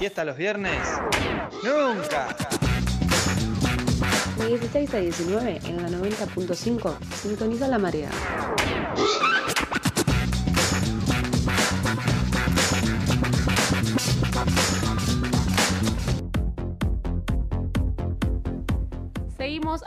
¿Siesta los viernes? ¡Nunca! De 16 a 19 en la 90.5 sintoniza la marea.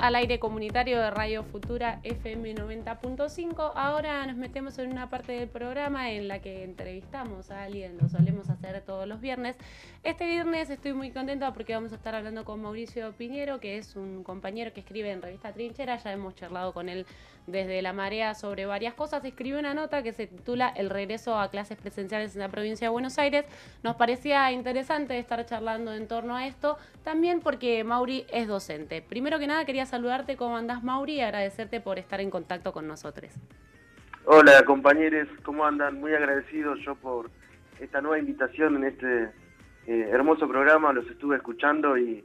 Al aire comunitario de Radio Futura FM 90.5. Ahora nos metemos en una parte del programa en la que entrevistamos a alguien, lo solemos hacer todos los viernes. Este viernes estoy muy contenta porque vamos a estar hablando con Mauricio Piñero, que es un compañero que escribe en Revista Trinchera. Ya hemos charlado con él desde La Marea sobre varias cosas. Escribió una nota que se titula El regreso a clases presenciales en la provincia de Buenos Aires. Nos parecía interesante estar charlando en torno a esto, también porque Mauri es docente. Primero que nada, quería saludarte, ¿cómo andás, Mauri? Y agradecerte por estar en contacto con nosotros. Hola, compañeros, ¿cómo andan? Muy agradecido yo por esta nueva invitación en este eh, hermoso programa. Los estuve escuchando y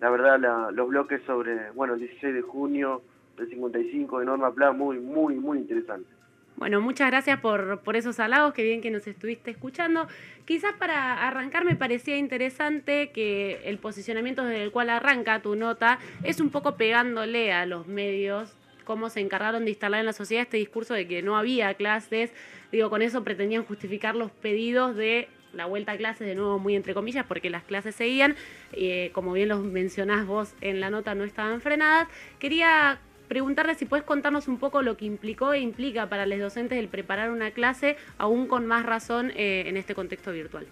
la verdad la, los bloques sobre, bueno, el 16 de junio del 55 de Norma Pla, muy, muy, muy interesante. Bueno, muchas gracias por, por esos halagos, qué bien que nos estuviste escuchando. Quizás para arrancar me parecía interesante que el posicionamiento desde el cual arranca tu nota es un poco pegándole a los medios cómo se encargaron de instalar en la sociedad este discurso de que no había clases. Digo, con eso pretendían justificar los pedidos de la vuelta a clases, de nuevo muy entre comillas, porque las clases seguían, eh, como bien lo mencionás vos en la nota, no estaban frenadas. Quería preguntarle si puedes contarnos un poco lo que implicó e implica para los docentes el preparar una clase, aún con más razón eh, en este contexto virtual.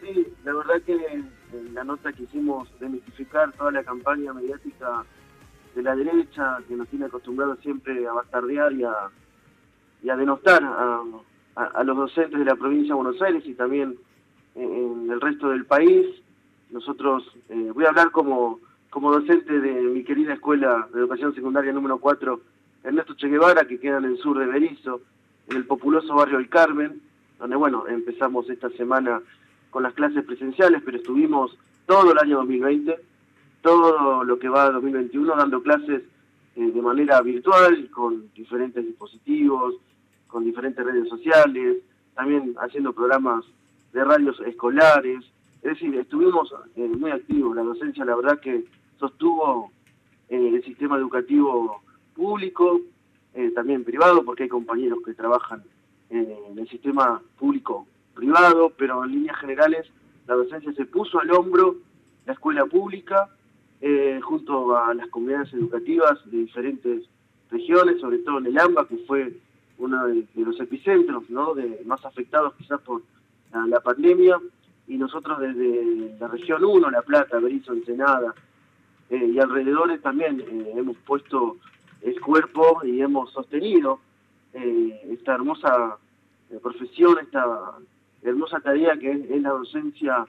Sí, la verdad que en la nota quisimos demistificar toda la campaña mediática de la derecha, que nos tiene acostumbrados siempre a bastardear y a, denostar a, los docentes de la provincia de Buenos Aires y también en, el resto del país. Nosotros, eh, voy a hablar como como docente de mi querida escuela de educación secundaria número 4, Ernesto Che Guevara, que queda en el sur de Berizo, en el populoso barrio El Carmen, donde, bueno, empezamos esta semana con las clases presenciales, pero estuvimos todo el año 2020, todo lo que va a 2021, dando clases eh, de manera virtual, con diferentes dispositivos, con diferentes redes sociales, también haciendo programas de radios escolares, es decir, estuvimos eh, muy activos, la docencia la verdad que sostuvo eh, el sistema educativo público, eh, también privado, porque hay compañeros que trabajan en el sistema público-privado, pero en líneas generales la docencia se puso al hombro la escuela pública eh, junto a las comunidades educativas de diferentes regiones, sobre todo en el AMBA, que fue uno de, los epicentros ¿no? de, más afectados quizás por la, la pandemia, y nosotros desde la región 1, La Plata, Berizo, Ensenada, eh, y alrededores también eh, hemos puesto el cuerpo y hemos sostenido eh, esta hermosa profesión, esta hermosa tarea que es, la docencia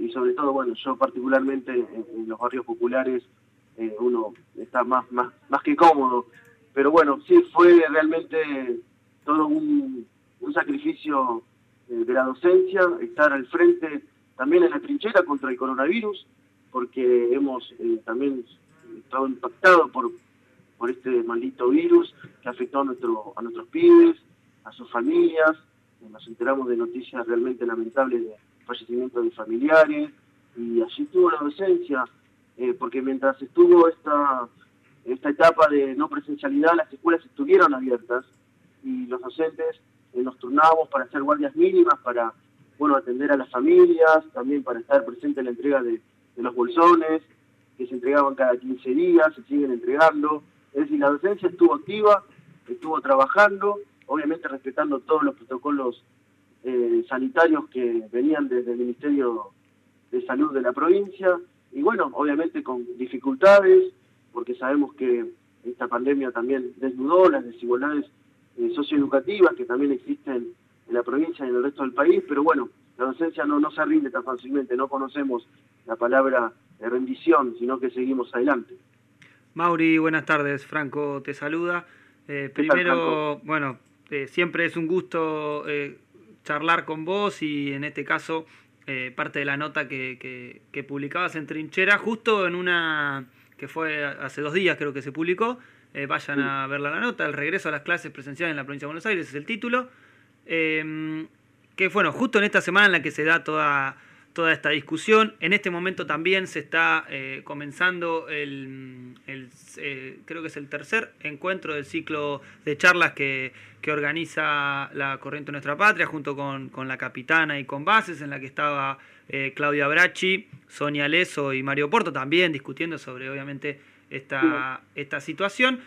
y sobre todo, bueno, yo particularmente en, en los barrios populares uno está más, más, más que cómodo, pero bueno, sí fue realmente todo un, un sacrificio de la docencia, estar al frente también en la trinchera contra el coronavirus, porque hemos eh, también estado impactados por, por este maldito virus que afectó a, nuestro, a nuestros pibes, a sus familias. Nos enteramos de noticias realmente lamentables de fallecimiento de familiares y allí estuvo la docencia, eh, porque mientras estuvo esta, esta etapa de no presencialidad, las escuelas estuvieron abiertas y los docentes eh, nos turnábamos para hacer guardias mínimas, para bueno atender a las familias, también para estar presente en la entrega de, de los bolsones, que se entregaban cada 15 días, se siguen entregando. Es decir, la docencia estuvo activa, estuvo trabajando, obviamente respetando todos los protocolos eh, sanitarios que venían desde el Ministerio de Salud de la provincia, y bueno, obviamente con dificultades, porque sabemos que esta pandemia también desnudó las desigualdades eh, socioeducativas que también existen en la provincia y en el resto del país, pero bueno, la docencia no, no se rinde tan fácilmente, no conocemos la palabra de rendición, sino que seguimos adelante. Mauri, buenas tardes, Franco te saluda. Eh, primero, tal, bueno, eh, siempre es un gusto eh, charlar con vos y en este caso parte de la nota que, que, que, publicabas en Trinchera, justo en una que fue hace dos días creo que se publicó, vayan sí. a ver la nota, el regreso a las clases presenciales en la provincia de Buenos Aires es el título, que bueno, justo en esta semana en la que se da toda toda esta discusión. En este momento también se está eh, comenzando el, eh, creo que es el tercer encuentro del ciclo de charlas que, organiza la Corriente Nuestra Patria junto con, la capitana y con bases, en la que estaba eh, Claudia Bracci, Sonia Leso y Mario Porto también discutiendo sobre obviamente esta, esta situación.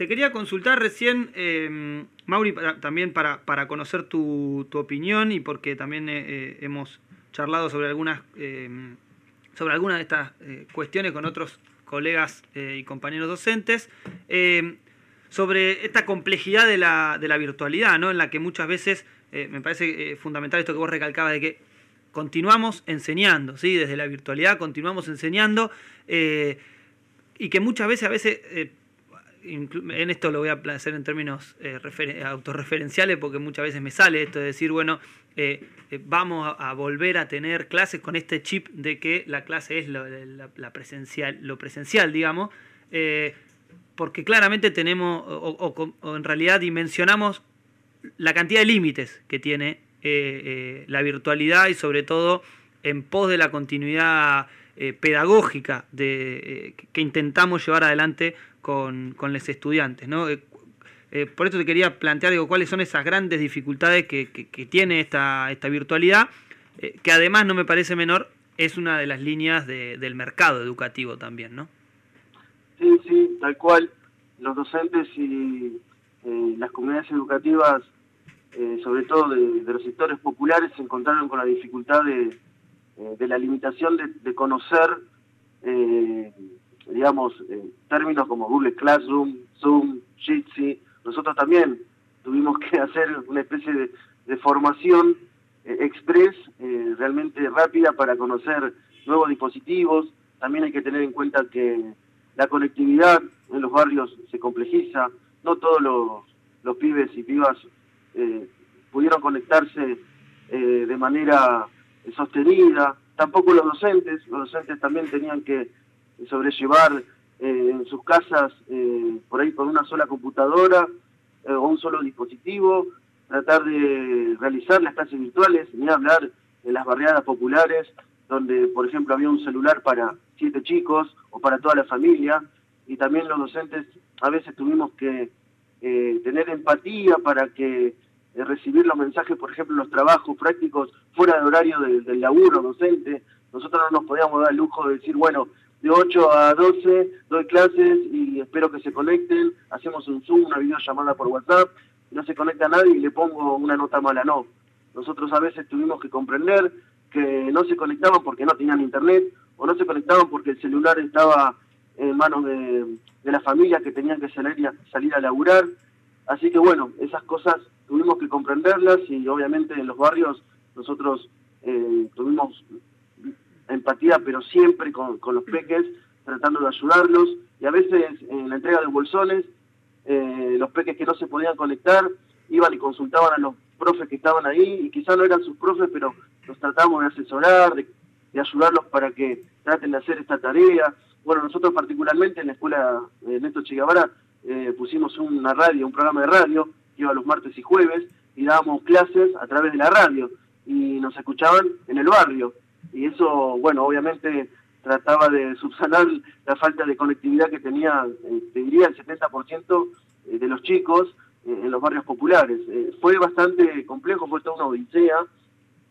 Te quería consultar recién, Mauri, también para, para conocer tu, tu, opinión y porque también hemos charlado sobre algunas, eh, sobre algunas de estas eh, cuestiones con otros colegas eh, y compañeros docentes, sobre esta complejidad de la, de la virtualidad, ¿no? en la que muchas veces me parece fundamental esto que vos recalcabas de que continuamos enseñando, ¿sí? desde la virtualidad continuamos enseñando y que muchas veces a veces en esto lo voy a hacer en términos autorreferenciales porque muchas veces me sale esto de decir, bueno, eh, eh, vamos a, volver a tener clases con este chip de que la clase es lo, la, presencial, lo presencial, digamos, eh, porque claramente tenemos, o, en realidad dimensionamos la cantidad de límites que tiene la virtualidad y sobre todo en pos de la continuidad pedagógica de, que intentamos llevar adelante con, con los estudiantes. ¿no? Eh, por eso te quería plantear digo, cuáles son esas grandes dificultades que, tiene esta, esta virtualidad, eh, que además no me parece menor, es una de las líneas del mercado educativo también, ¿no? Sí, sí, tal cual. Los docentes y eh, las comunidades educativas, sobre todo de, los sectores populares, se encontraron con la dificultad de, la limitación de, conocer, digamos, términos como Google Classroom, Zoom, Jitsi, nosotros también tuvimos que hacer una especie de, formación eh, express, eh, realmente rápida para conocer nuevos dispositivos. También hay que tener en cuenta que la conectividad en los barrios se complejiza. No todos los, pibes y pibas eh, pudieron conectarse de manera sostenida. Tampoco los docentes. Los docentes también tenían que sobrellevar eh, en sus casas eh, por ahí con una sola computadora eh, o un solo dispositivo, tratar de realizar las clases virtuales, ni hablar de las barriadas populares, donde por ejemplo había un celular para siete chicos o para toda la familia, y también los docentes a veces tuvimos que tener empatía para que recibir los mensajes, por ejemplo, los trabajos prácticos fuera del horario del, del laburo docente. Nosotros no nos podíamos dar el lujo de decir, bueno, de 8 a 12 doy clases y espero que se conecten, hacemos un Zoom, una videollamada por WhatsApp, no se conecta nadie y le pongo una nota mala, no. Nosotros a veces tuvimos que comprender que no se conectaban porque no tenían internet o no se conectaban porque el celular estaba en manos de, la familia que tenían que salir a, salir a laburar. Así que bueno, esas cosas tuvimos que comprenderlas y obviamente en los barrios nosotros eh, tuvimos empatía, pero siempre con, los peques, tratando de ayudarlos. Y a veces en la entrega de bolsones, eh, los peques que no se podían conectar iban y consultaban a los profes que estaban ahí, y quizás no eran sus profes, pero los tratamos de asesorar, de, ayudarlos para que traten de hacer esta tarea. Bueno, nosotros particularmente en la escuela de Néstor Chigabara eh, pusimos una radio, un programa de radio, iba los martes y jueves, y dábamos clases a través de la radio, y nos escuchaban en el barrio y eso, bueno, obviamente trataba de subsanar la falta de conectividad que tenía, eh, te diría, el 70% eh, de los chicos eh, en los barrios populares. fue bastante complejo, fue toda una odisea,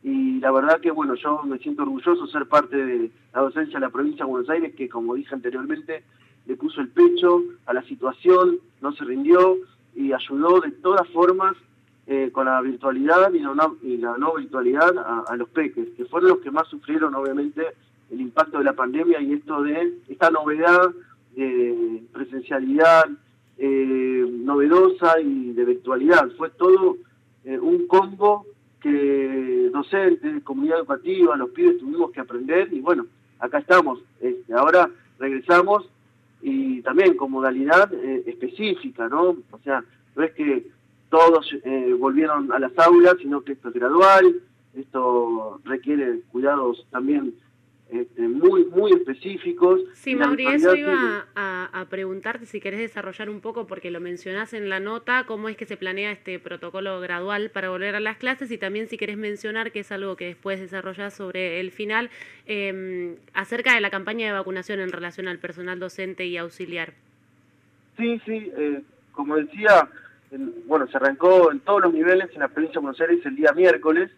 y la verdad que, bueno, yo me siento orgulloso de ser parte de la docencia de la provincia de Buenos Aires, que como dije anteriormente, le puso el pecho a la situación, no se rindió y ayudó de todas formas eh, con la virtualidad y, la no virtualidad a, los peques, que fueron los que más sufrieron obviamente el impacto de la pandemia y esto de esta novedad de presencialidad eh, novedosa y de virtualidad. Fue todo eh, un combo que docentes, comunidad educativa, los pibes tuvimos que aprender y bueno, acá estamos. Este, ahora regresamos y también con modalidad específica, ¿no? O sea, no es que todos eh, volvieron a las aulas, sino que esto es gradual, esto requiere cuidados también este, muy, muy específicos. Sí, Mauri, eso iba a, preguntarte si querés desarrollar un poco, porque lo mencionás en la nota, cómo es que se planea este protocolo gradual para volver a las clases y también si querés mencionar, que es algo que después desarrollás sobre el final, em, acerca de la campaña de vacunación en relación al personal docente y auxiliar. Sí, sí, eh, como decía, bueno, se arrancó en todos los niveles en la provincia de Buenos Aires el día miércoles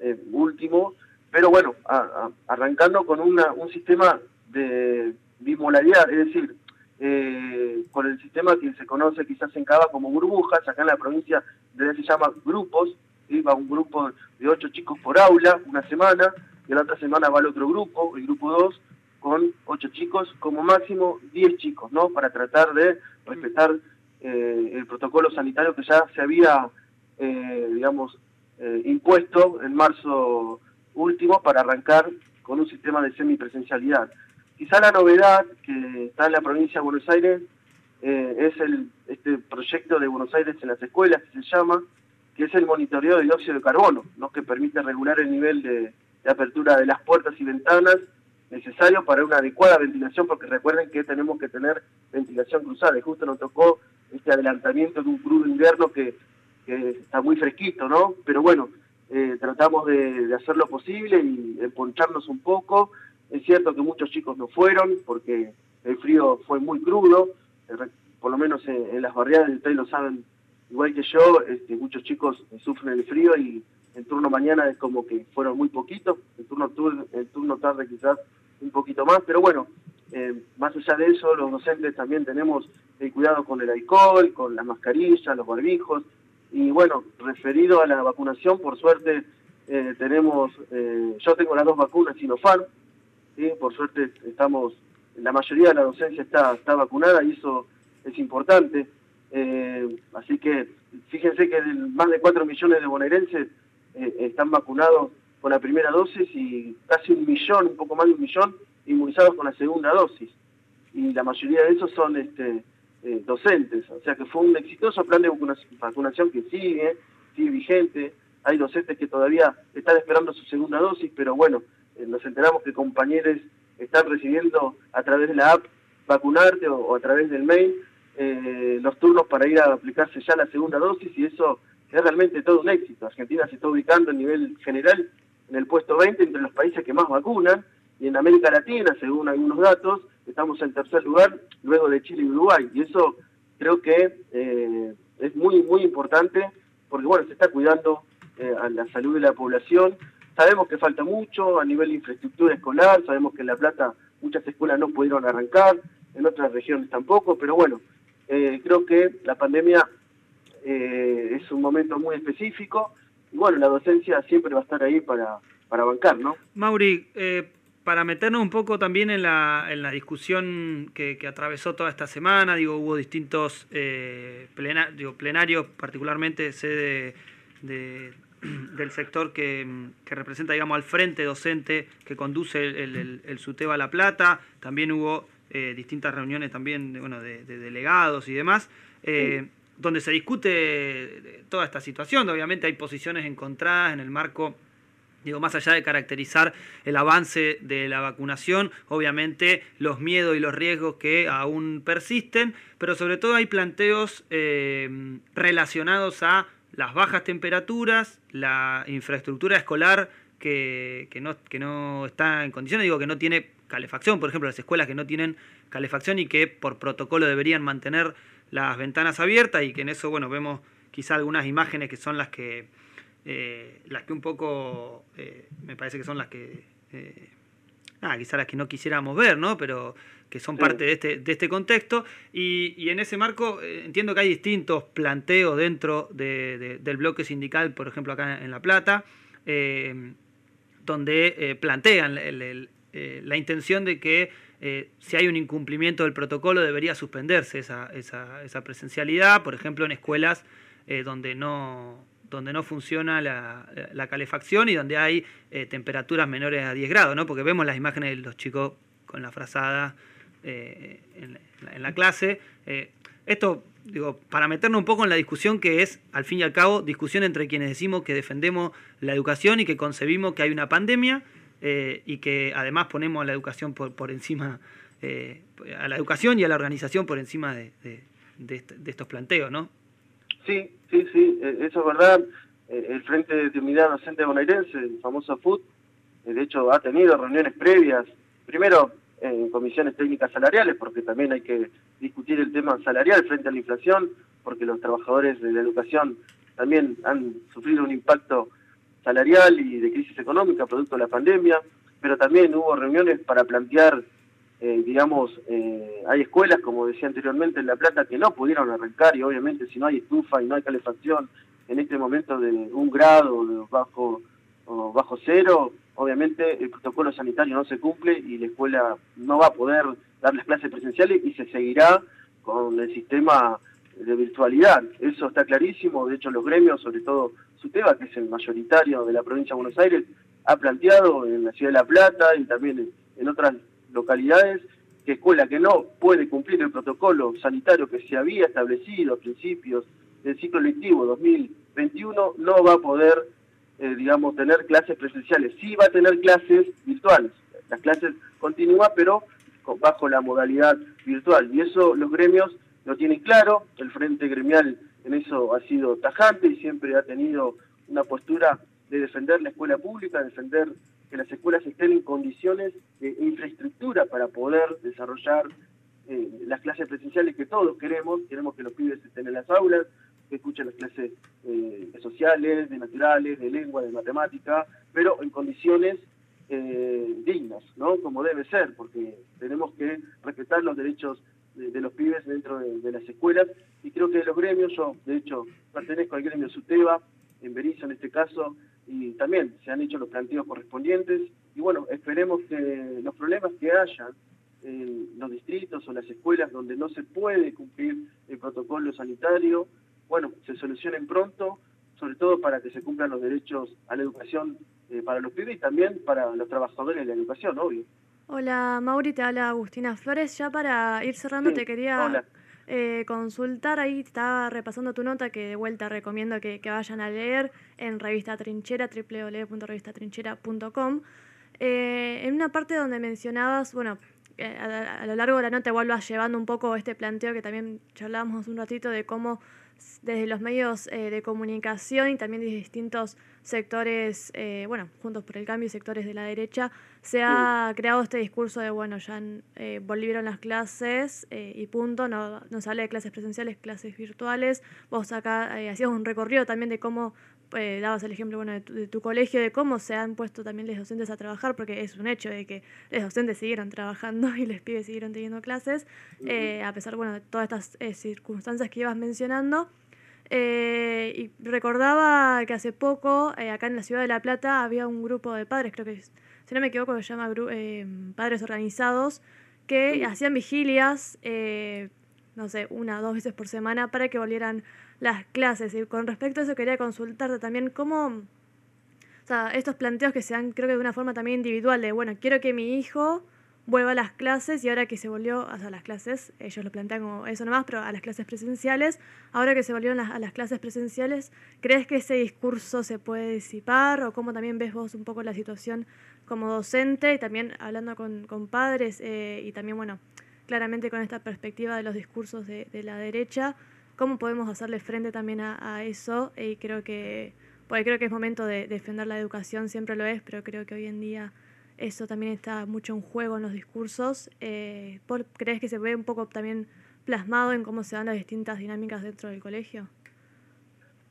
eh, último, pero bueno, arrancando con una, un sistema de bimolaridad, es decir, eh, con el sistema que se conoce quizás en Cava como burbujas, acá en la provincia de se llama grupos, va un grupo de ocho chicos por aula una semana, y la otra semana va el otro grupo, el grupo 2, con ocho chicos, como máximo diez chicos, ¿no? Para tratar de respetar eh, el protocolo sanitario que ya se había, eh, digamos, impuesto en marzo último para arrancar con un sistema de semipresencialidad. Quizá la novedad que está en la provincia de Buenos Aires eh, es el, este proyecto de Buenos Aires en las escuelas, que se llama, que es el monitoreo de dióxido de carbono, ¿no? que permite regular el nivel de, apertura de las puertas y ventanas necesario para una adecuada ventilación, porque recuerden que tenemos que tener ventilación cruzada, y justo nos tocó este adelantamiento de un crudo invierno que, que está muy fresquito, ¿no? Pero bueno, eh, tratamos de, hacer lo posible y emponcharnos un poco. Es cierto que muchos chicos no fueron porque el frío fue muy crudo, eh, por lo menos en, las barriadas, ustedes lo saben igual que yo, este, muchos chicos sufren el frío y el turno mañana es como que fueron muy poquitos, el turno, el turno tarde quizás un poquito más, pero bueno, eh, más allá de eso, los docentes también tenemos el cuidado con el alcohol, con las mascarillas, los barbijos, y bueno, referido a la vacunación, por suerte eh, tenemos, eh, yo tengo las dos vacunas Sinopharm, ¿sí? por suerte estamos, la mayoría de la docencia está, está vacunada y eso es importante. Eh, así que fíjense que más de 4 millones de bonaerenses están vacunados con la primera dosis y casi un millón, un poco más de un millón, inmunizados con la segunda dosis. Y la mayoría de esos son este, eh, docentes. O sea que fue un exitoso plan de vacunación que sigue, sigue vigente. Hay docentes que todavía están esperando su segunda dosis, pero bueno, eh, nos enteramos que compañeros están recibiendo a través de la app vacunarte o, a través del mail eh, los turnos para ir a aplicarse ya la segunda dosis y eso es realmente todo un éxito. Argentina se está ubicando a nivel general en el puesto 20 entre los países que más vacunan y en América Latina, según algunos datos, estamos en tercer lugar luego de Chile y Uruguay. Y eso creo que eh, es muy, muy importante porque, bueno, se está cuidando eh, a la salud de la población. Sabemos que falta mucho a nivel de infraestructura escolar, sabemos que en La Plata muchas escuelas no pudieron arrancar, en otras regiones tampoco, pero bueno, eh, creo que la pandemia es un momento muy específico y bueno, la docencia siempre va a estar ahí para, para bancar, ¿no? Mauri, para meternos un poco también en la, en la discusión que, atravesó toda esta semana, digo, hubo distintos eh, plenarios, particularmente sede del sector que, representa, digamos, al frente docente que conduce el, el, SUTEBA La Plata, también hubo eh, distintas reuniones también bueno, de, delegados y demás. Eh, donde se discute toda esta situación, obviamente hay posiciones encontradas en el marco Digo, más allá de caracterizar el avance de la vacunación, obviamente los miedos y los riesgos que aún persisten, pero sobre todo hay planteos eh, relacionados a las bajas temperaturas, la infraestructura escolar que, no, que no está en condiciones, digo que no tiene calefacción, por ejemplo, las escuelas que no tienen calefacción y que por protocolo deberían mantener las ventanas abiertas y que en eso, bueno, vemos quizá algunas imágenes que son las que eh, las que un poco eh, me parece que son las que, eh, nada, quizás las que no quisiéramos ver, ¿no? Pero que son parte de este, de este contexto. Y, en ese marco entiendo que hay distintos planteos dentro del bloque sindical, por ejemplo, acá en La Plata, donde plantean la intención de que si hay un incumplimiento del protocolo debería suspenderse esa, esa, esa presencialidad, por ejemplo, en escuelas donde no donde no funciona la, calefacción y donde hay eh, temperaturas menores a 10 grados, ¿no? Porque vemos las imágenes de los chicos con la frazada eh, en, la, clase. Eh, esto, digo, para meternos un poco en la discusión que es, al fin y al cabo, discusión entre quienes decimos que defendemos la educación y que concebimos que hay una pandemia y que además ponemos la educación por, encima, a la educación y a la organización por encima de, de, estos planteos, ¿no? Sí, sí, sí, eso es verdad. El Frente de Unidad Docente Bonaerense, el famoso FUT, de hecho ha tenido reuniones previas, primero en comisiones técnicas salariales, porque también hay que discutir el tema salarial frente a la inflación, porque los trabajadores de la educación también han sufrido un impacto salarial y de crisis económica producto de la pandemia, pero también hubo reuniones para plantear, eh, digamos, eh, hay escuelas, como decía anteriormente, en La Plata que no pudieron arrancar y obviamente si no hay estufa y no hay calefacción en este momento de un grado bajo, o bajo cero, obviamente el protocolo sanitario no se cumple y la escuela no va a poder dar las clases presenciales y se seguirá con el sistema de virtualidad. Eso está clarísimo, de hecho los gremios, sobre todo SUTEBA, que es el mayoritario de la provincia de Buenos Aires, ha planteado en la ciudad de La Plata y también en otras localidades que escuela que no puede cumplir el protocolo sanitario que se había establecido a principios del ciclo lectivo 2021 no va a poder eh, digamos, tener clases presenciales. Sí va a tener clases virtuales. Las clases continúan, pero bajo la modalidad virtual. Y eso los gremios lo tienen claro. El Frente Gremial en eso ha sido tajante y siempre ha tenido una postura de defender la escuela pública, defender que las escuelas estén en condiciones de infraestructura para poder desarrollar eh, las clases presenciales que todos queremos. Queremos que los pibes estén en las aulas, que escuchen las clases eh, sociales, de naturales, de lengua, de matemática, pero en condiciones eh, dignas, ¿no? Como debe ser, porque tenemos que respetar los derechos de, los pibes dentro de, las escuelas y creo que los gremios, yo de hecho pertenezco al gremio SUTEBA, en Berizo en este caso, y también se han hecho los planteos correspondientes y bueno, esperemos que los problemas que haya en los distritos o las escuelas donde no se puede cumplir el protocolo sanitario, bueno, se solucionen pronto, sobre todo para que se cumplan los derechos a la educación eh, para los pibes y también para los trabajadores de la educación, obvio. Hola, Mauri, te habla Agustina Flores. Ya para ir cerrando te quería eh, consultar, ahí estaba repasando tu nota que de vuelta recomiendo que, vayan a leer en Revista Trinchera, www.revistatrinchera.com. Eh, en una parte donde mencionabas, bueno, a, a, lo largo de la nota igual vas llevando un poco este planteo que también charlábamos un ratito de cómo desde los medios eh, de comunicación y también de distintos sectores, eh, bueno, Juntos por el Cambio y sectores de la derecha, se ha creado este discurso de, bueno, ya eh, volvieron las clases y punto, no, no se habla de clases presenciales, clases virtuales. Vos acá hacías un recorrido también de cómo eh, dabas el ejemplo bueno, de tu, colegio, de cómo se han puesto también los docentes a trabajar, porque es un hecho de que los docentes siguieron trabajando y los pibes siguieron teniendo clases, eh, a pesar bueno, de todas estas eh, circunstancias que ibas mencionando. y recordaba que hace poco, acá en la ciudad de La Plata, había un grupo de padres, creo que, si no me equivoco, se llama Padres Organizados, que hacían vigilias, no sé, una o dos veces por semana para que volvieran las clases. Y con respecto a eso quería consultarte también cómo, o sea, estos planteos que se dan creo que de una forma también individual, de, bueno, quiero que mi hijo vuelva a las clases y ahora que se volvió a las clases, ellos lo plantean como eso nomás, pero a las clases presenciales, ahora que se volvieron a las clases presenciales, ¿crees que ese discurso se puede disipar o cómo también ves vos un poco la situación como docente y también hablando con, con padres eh, y también, bueno, claramente con esta perspectiva de los discursos de, la derecha? cómo podemos hacerle frente también a, eso y creo que porque creo que es momento de defender la educación siempre lo es pero creo que hoy en día eso también está mucho en juego en los discursos. Eh, crees que se ve un poco también plasmado en cómo se dan las distintas dinámicas dentro del colegio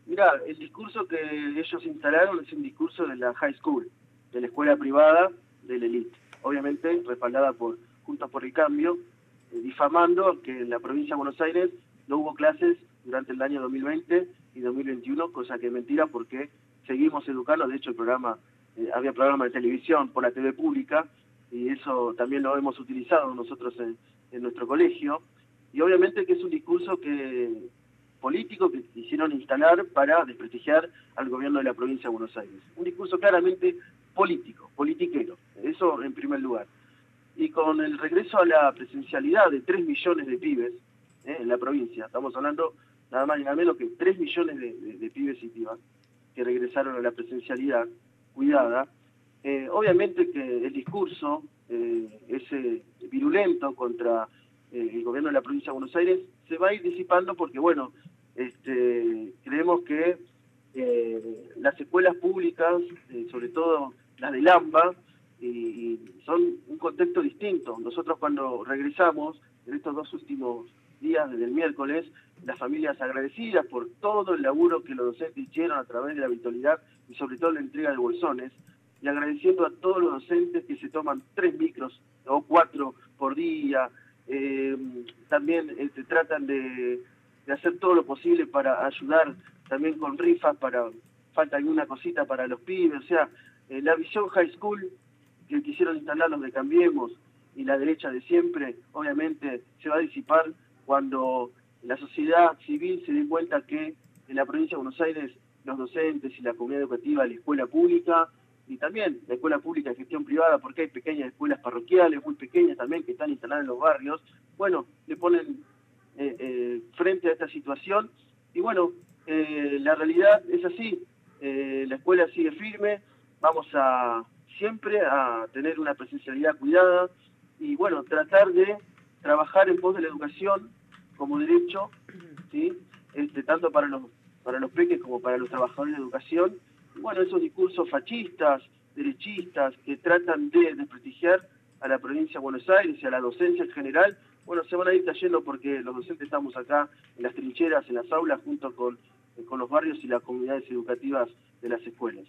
Mira, el discurso que ellos instalaron es un discurso de la high school, de la escuela privada de la elite, obviamente respaldada por Juntos por el Cambio, difamando que en la provincia de Buenos Aires no hubo clases durante el año 2020 y 2021, cosa que es mentira porque seguimos educando, de hecho el programa, eh, había programa de televisión por la TV pública y eso también lo hemos utilizado nosotros en, nuestro colegio y obviamente que es un discurso que político que quisieron instalar para desprestigiar al gobierno de la provincia de Buenos Aires. Un discurso claramente político, politiquero, eso en primer lugar. Y con el regreso a la presencialidad de 3 millones de pibes, ¿eh? en la provincia. Estamos hablando nada más ni nada menos que 3 millones de, pibes y pibas que regresaron a la presencialidad cuidada. Eh, obviamente que el discurso eh, ese virulento contra el gobierno de la provincia de Buenos Aires se va a ir disipando porque, bueno, este, creemos que las escuelas públicas, sobre todo las de Lamba, y, son un contexto distinto. Nosotros cuando regresamos, en estos dos últimos días, desde el miércoles, las familias agradecidas por todo el laburo que los docentes hicieron a través de la virtualidad y sobre todo la entrega de bolsones, y agradeciendo a todos los docentes que se toman tres micros o cuatro por día, eh, también este, tratan de, hacer todo lo posible para ayudar también con rifas, para falta alguna cosita para los pibes, o sea, eh, la visión high school que quisieron instalar los de Cambiemos y la derecha de siempre, obviamente se va a disipar cuando la sociedad civil se dé cuenta que en la provincia de Buenos Aires los docentes y la comunidad educativa, la escuela pública y también la escuela pública de gestión privada, porque hay pequeñas escuelas parroquiales, muy pequeñas también, que están instaladas en los barrios, bueno, le ponen eh, eh, frente a esta situación. Y bueno, eh, la realidad es así, la escuela sigue firme, vamos a siempre a tener una presencialidad cuidada y bueno, tratar de trabajar en pos de la educación como derecho, ¿sí? este, tanto para los, para los peques como para los trabajadores de educación. bueno, esos discursos fascistas, derechistas, que tratan de desprestigiar a la provincia de Buenos Aires y a la docencia en general, bueno, se van a ir cayendo porque los docentes estamos acá en las trincheras, en las aulas, junto con, con los barrios y las comunidades educativas de las escuelas.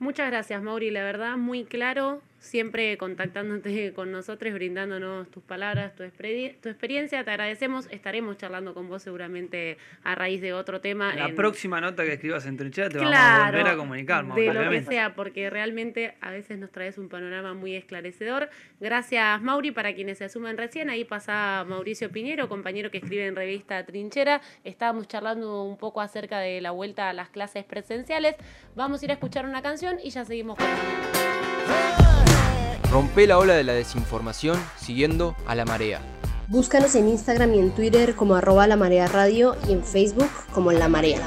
Muchas gracias, Mauri. La verdad, muy claro, siempre contactándote con nosotros, brindándonos tus palabras, tu, tu experiencia. Te agradecemos. Estaremos charlando con vos seguramente a raíz de otro tema. La próxima nota que escribas en Trinchera te vamos a volver a comunicar. De lo que sea, porque realmente a veces nos traes un panorama muy esclarecedor. Gracias, Mauri. Para quienes se asumen recién, ahí pasa Mauricio Piñero, compañero que escribe en revista Trinchera. Estábamos charlando un poco acerca de la vuelta a las clases presenciales. Vamos a ir a escuchar una canción y ya seguimos con Rompe la ola de la desinformación siguiendo a la marea. Búscanos en Instagram y en Twitter como arroba la marea radio y en Facebook como la marea.